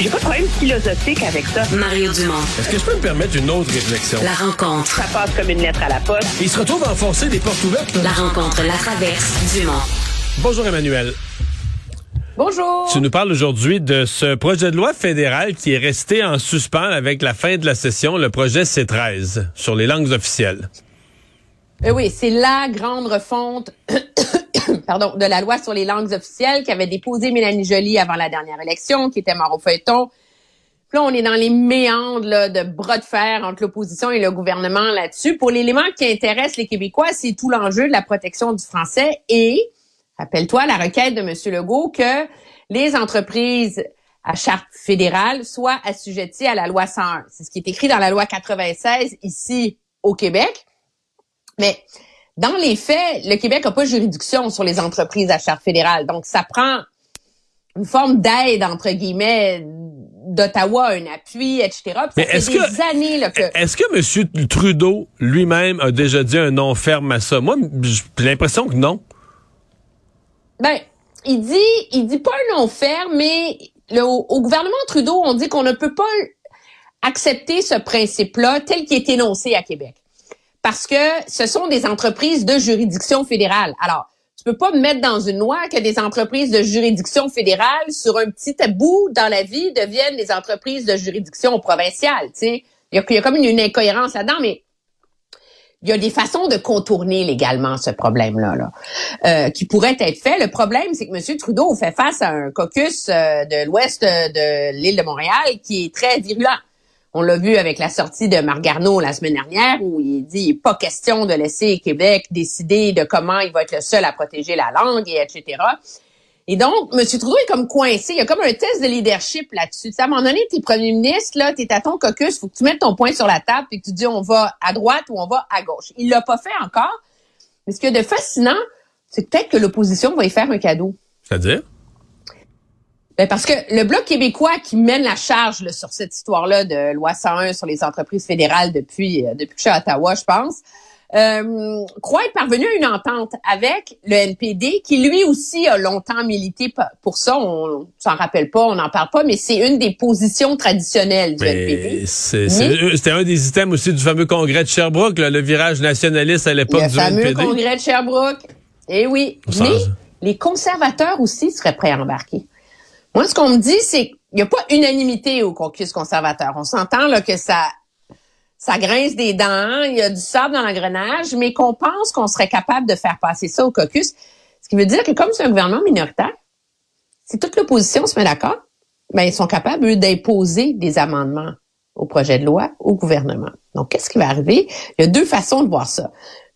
J'ai pas de problème philosophique avec ça. Mario Dumont. Est-ce que je peux me permettre une autre réflexion? La rencontre. Ça passe comme une lettre à la poste. Il se retrouve à enfoncer des portes ouvertes. La rencontre, la traverse, Dumont. Bonjour Emmanuel. Bonjour. Tu nous parles aujourd'hui de ce projet de loi fédéral qui est resté en suspens avec la fin de la session, le projet C13 sur les langues officielles. Euh, oui, c'est la grande refonte pardon, de la loi sur les langues officielles qu'avait déposé Mélanie Joly avant la dernière élection, qui était mort au feuilleton. Là, on est dans les méandres là, de bras de fer entre l'opposition et le gouvernement là-dessus. Pour l'élément qui intéresse les Québécois, c'est tout l'enjeu de la protection du français et, rappelle-toi, la requête de M. Legault que les entreprises à charte fédérale soient assujetties à la loi 101. C'est ce qui est écrit dans la loi 96 ici au Québec. Mais dans les faits, le Québec n'a pas de juridiction sur les entreprises à charte fédérale. Donc, ça prend une forme d'aide, entre guillemets, d'Ottawa, un appui, etc. Mais est-ce des que, années là, que... est-ce que M. Trudeau lui-même a déjà dit un non ferme à ça? Moi, j'ai l'impression que non. Ben, il dit, il dit pas un non ferme, mais le, au gouvernement Trudeau, on dit qu'on ne peut pas accepter ce principe-là tel qu'il est énoncé à Québec parce que ce sont des entreprises de juridiction fédérale. Alors, tu peux pas me mettre dans une loi que des entreprises de juridiction fédérale, sur un petit bout dans la vie, deviennent des entreprises de juridiction provinciale. Il y a, comme une, incohérence là-dedans, mais il y a des façons de contourner légalement ce problème-là, là, euh, qui pourraient être faits. Le problème, c'est que M. Trudeau fait face à un caucus euh, de l'ouest de l'île de Montréal qui est très virulent. On l'a vu avec la sortie de Marc Garneau la semaine dernière où il dit il pas question de laisser Québec décider de comment il va être le seul à protéger la langue, et etc. Et donc, M. Trudeau est comme coincé. Il y a comme un test de leadership là-dessus. à un moment donné, tu es premier ministre, là, tu es à ton caucus, faut que tu mettes ton point sur la table et que tu dis on va à droite ou on va à gauche. Il l'a pas fait encore. Mais ce qui est de fascinant, c'est peut-être que l'opposition va y faire un cadeau. C'est-à-dire? Ben parce que le Bloc québécois qui mène la charge là, sur cette histoire-là de loi 101 sur les entreprises fédérales depuis, euh, depuis que je suis à Ottawa, je pense, euh, croit être parvenu à une entente avec le NPD, qui lui aussi a longtemps milité pour ça. On s'en rappelle pas, on n'en parle pas, mais c'est une des positions traditionnelles du NPD. C'était un des items aussi du fameux congrès de Sherbrooke, là, le virage nationaliste à l'époque du NPD. Le fameux congrès de Sherbrooke. Eh oui. Mais les conservateurs aussi seraient prêts à embarquer. Moi, ce qu'on me dit, c'est qu'il n'y a pas unanimité au caucus conservateur. On s'entend là que ça, ça grince des dents, il y a du sable dans l'engrenage, mais qu'on pense qu'on serait capable de faire passer ça au caucus. Ce qui veut dire que comme c'est un gouvernement minoritaire, si toute l'opposition se met d'accord, ben ils sont capables, d'imposer des amendements au projet de loi au gouvernement. Donc, qu'est-ce qui va arriver? Il y a deux façons de voir ça.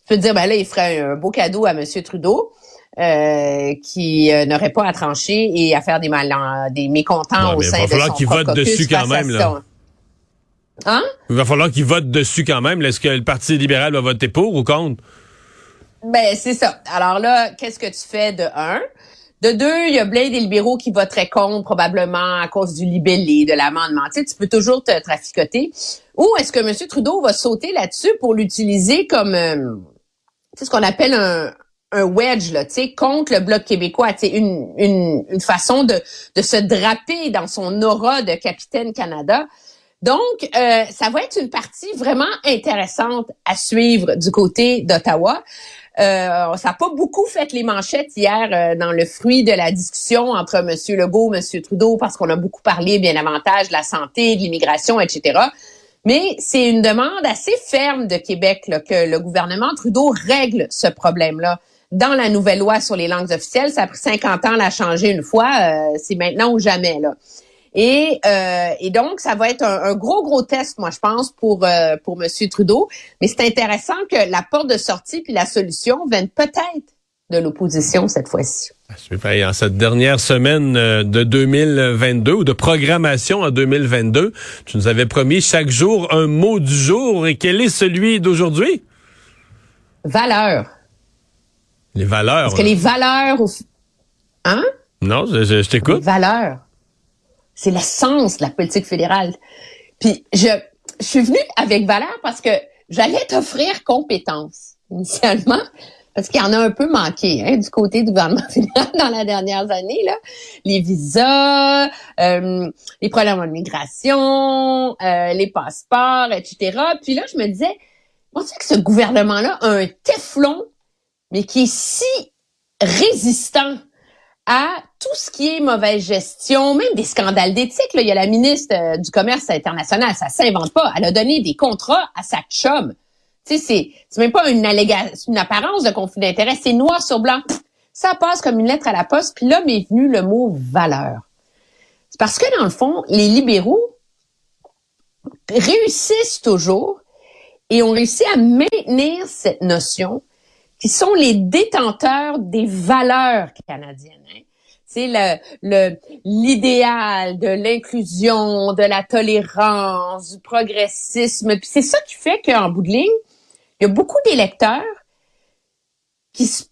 Tu peux dire, ben là, il ferait un beau cadeau à M. Trudeau. Euh, qui euh, n'aurait pas à trancher et à faire des mal des mécontents au sein de son Il va falloir qu'il vote dessus quand même. Là. Hein? Il va falloir qu'il vote dessus quand même. Est-ce que le Parti libéral va voter pour ou contre? Ben, c'est ça. Alors là, qu'est-ce que tu fais de un? De deux, il y a plein des libéraux qui voteraient contre, probablement à cause du libellé, de l'amendement. Tu sais, tu peux toujours te traficoter. Ou est-ce que M. Trudeau va sauter là-dessus pour l'utiliser comme, euh, ce qu'on appelle un, un wedge là, contre le bloc québécois, une, une, une façon de, de se draper dans son aura de capitaine Canada. Donc, euh, ça va être une partie vraiment intéressante à suivre du côté d'Ottawa. Euh, ça n'a pas beaucoup fait les manchettes hier euh, dans le fruit de la discussion entre M. Legault, M. Trudeau, parce qu'on a beaucoup parlé bien davantage de la santé, de l'immigration, etc. Mais c'est une demande assez ferme de Québec là, que le gouvernement Trudeau règle ce problème-là dans la nouvelle loi sur les langues officielles. Ça a pris 50 ans à la changer une fois. Euh, c'est maintenant ou jamais, là. Et, euh, et donc, ça va être un, gros, gros test, moi, je pense, pour, euh, pour M. Trudeau. Mais c'est intéressant que la porte de sortie puis la solution viennent peut-être de l'opposition cette fois-ci. En cette dernière semaine euh, de 2022 ou de programmation en 2022, tu nous avais promis chaque jour un mot du jour. Et quel est celui d'aujourd'hui? Valeurs. Les valeurs. Parce que les valeurs... Hein? Non, je, je, t'écoute. Les valeurs. C'est l'essence de la politique fédérale. Puis je, je suis venue avec valeurs parce que j'allais t'offrir compétences initialement parce qu'il y en a un peu manqué hein, du côté du gouvernement fédéral dans la dernière année. Là. Les visas, euh, les problèmes de migration, euh, les passeports, etc. Puis là, je me disais, on sait que ce gouvernement-là a un téflon, mais qui est si résistant à tout ce qui est mauvaise gestion, même des scandales d'éthique. Il y a la ministre euh, du Commerce international, ça s'invente pas. Elle a donné des contrats à sa chum tu sais, c'est même pas une une apparence de conflit d'intérêt, c'est noir sur blanc. Ça passe comme une lettre à la poste, puis là m'est venu le mot valeur. C'est parce que dans le fond, les libéraux réussissent toujours et ont réussi à maintenir cette notion qui sont les détenteurs des valeurs canadiennes. Hein. C'est le l'idéal de l'inclusion, de la tolérance, du progressisme. Puis c'est ça qui fait qu'en bout de ligne, il y a beaucoup d'électeurs qui se,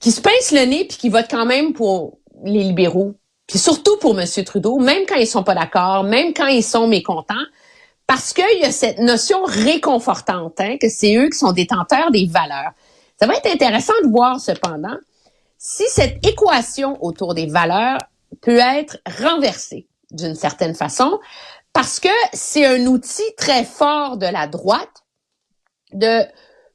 qui se pincent le nez puis qui votent quand même pour les libéraux. Puis surtout pour M. Trudeau, même quand ils sont pas d'accord, même quand ils sont mécontents, parce qu'il y a cette notion réconfortante, hein, que c'est eux qui sont détenteurs des valeurs. Ça va être intéressant de voir cependant si cette équation autour des valeurs peut être renversée d'une certaine façon, parce que c'est un outil très fort de la droite de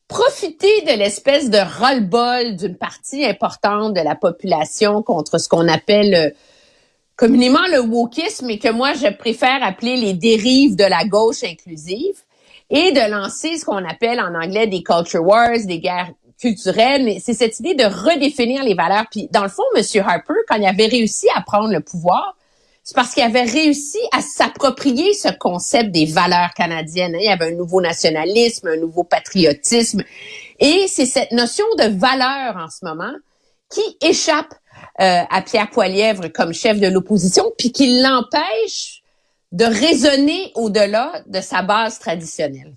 profiter de l'espèce de roll-ball d'une partie importante de la population contre ce qu'on appelle euh, communément le wokisme et que moi je préfère appeler les dérives de la gauche inclusive et de lancer ce qu'on appelle en anglais des culture wars, des guerres culturelles, mais c'est cette idée de redéfinir les valeurs. Puis dans le fond, M. Harper, quand il avait réussi à prendre le pouvoir, c'est parce qu'il avait réussi à s'approprier ce concept des valeurs canadiennes. Il y avait un nouveau nationalisme, un nouveau patriotisme. Et c'est cette notion de valeur en ce moment qui échappe euh, à Pierre Poilièvre comme chef de l'opposition, puis qui l'empêche de raisonner au-delà de sa base traditionnelle.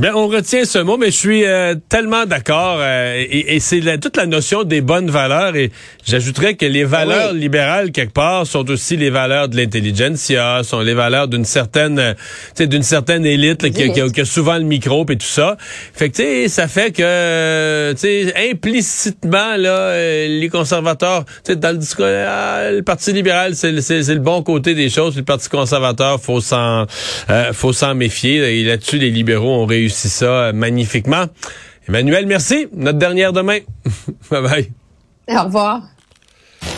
Bien, on retient ce mot, mais je suis euh, tellement d'accord. Euh, et, c'est toute la notion des bonnes valeurs. Et j'ajouterais que les valeurs libérales, quelque part, sont aussi les valeurs de l'intelligentsia, sont les valeurs d'une certaine, euh, d'une certaine élite qui, qui, a, souvent le micro et tout ça. Fait que, ça fait que, sais, implicitement, là, les conservateurs, dans le discours, ah, le Parti libéral, c'est le bon côté des choses. le Parti conservateur, faut s'en, faut s'en méfier. Et là-dessus, les libéraux ont réussi réussi ça euh, magnifiquement. Emmanuel, merci. Notre dernière demain. bye bye. Au revoir.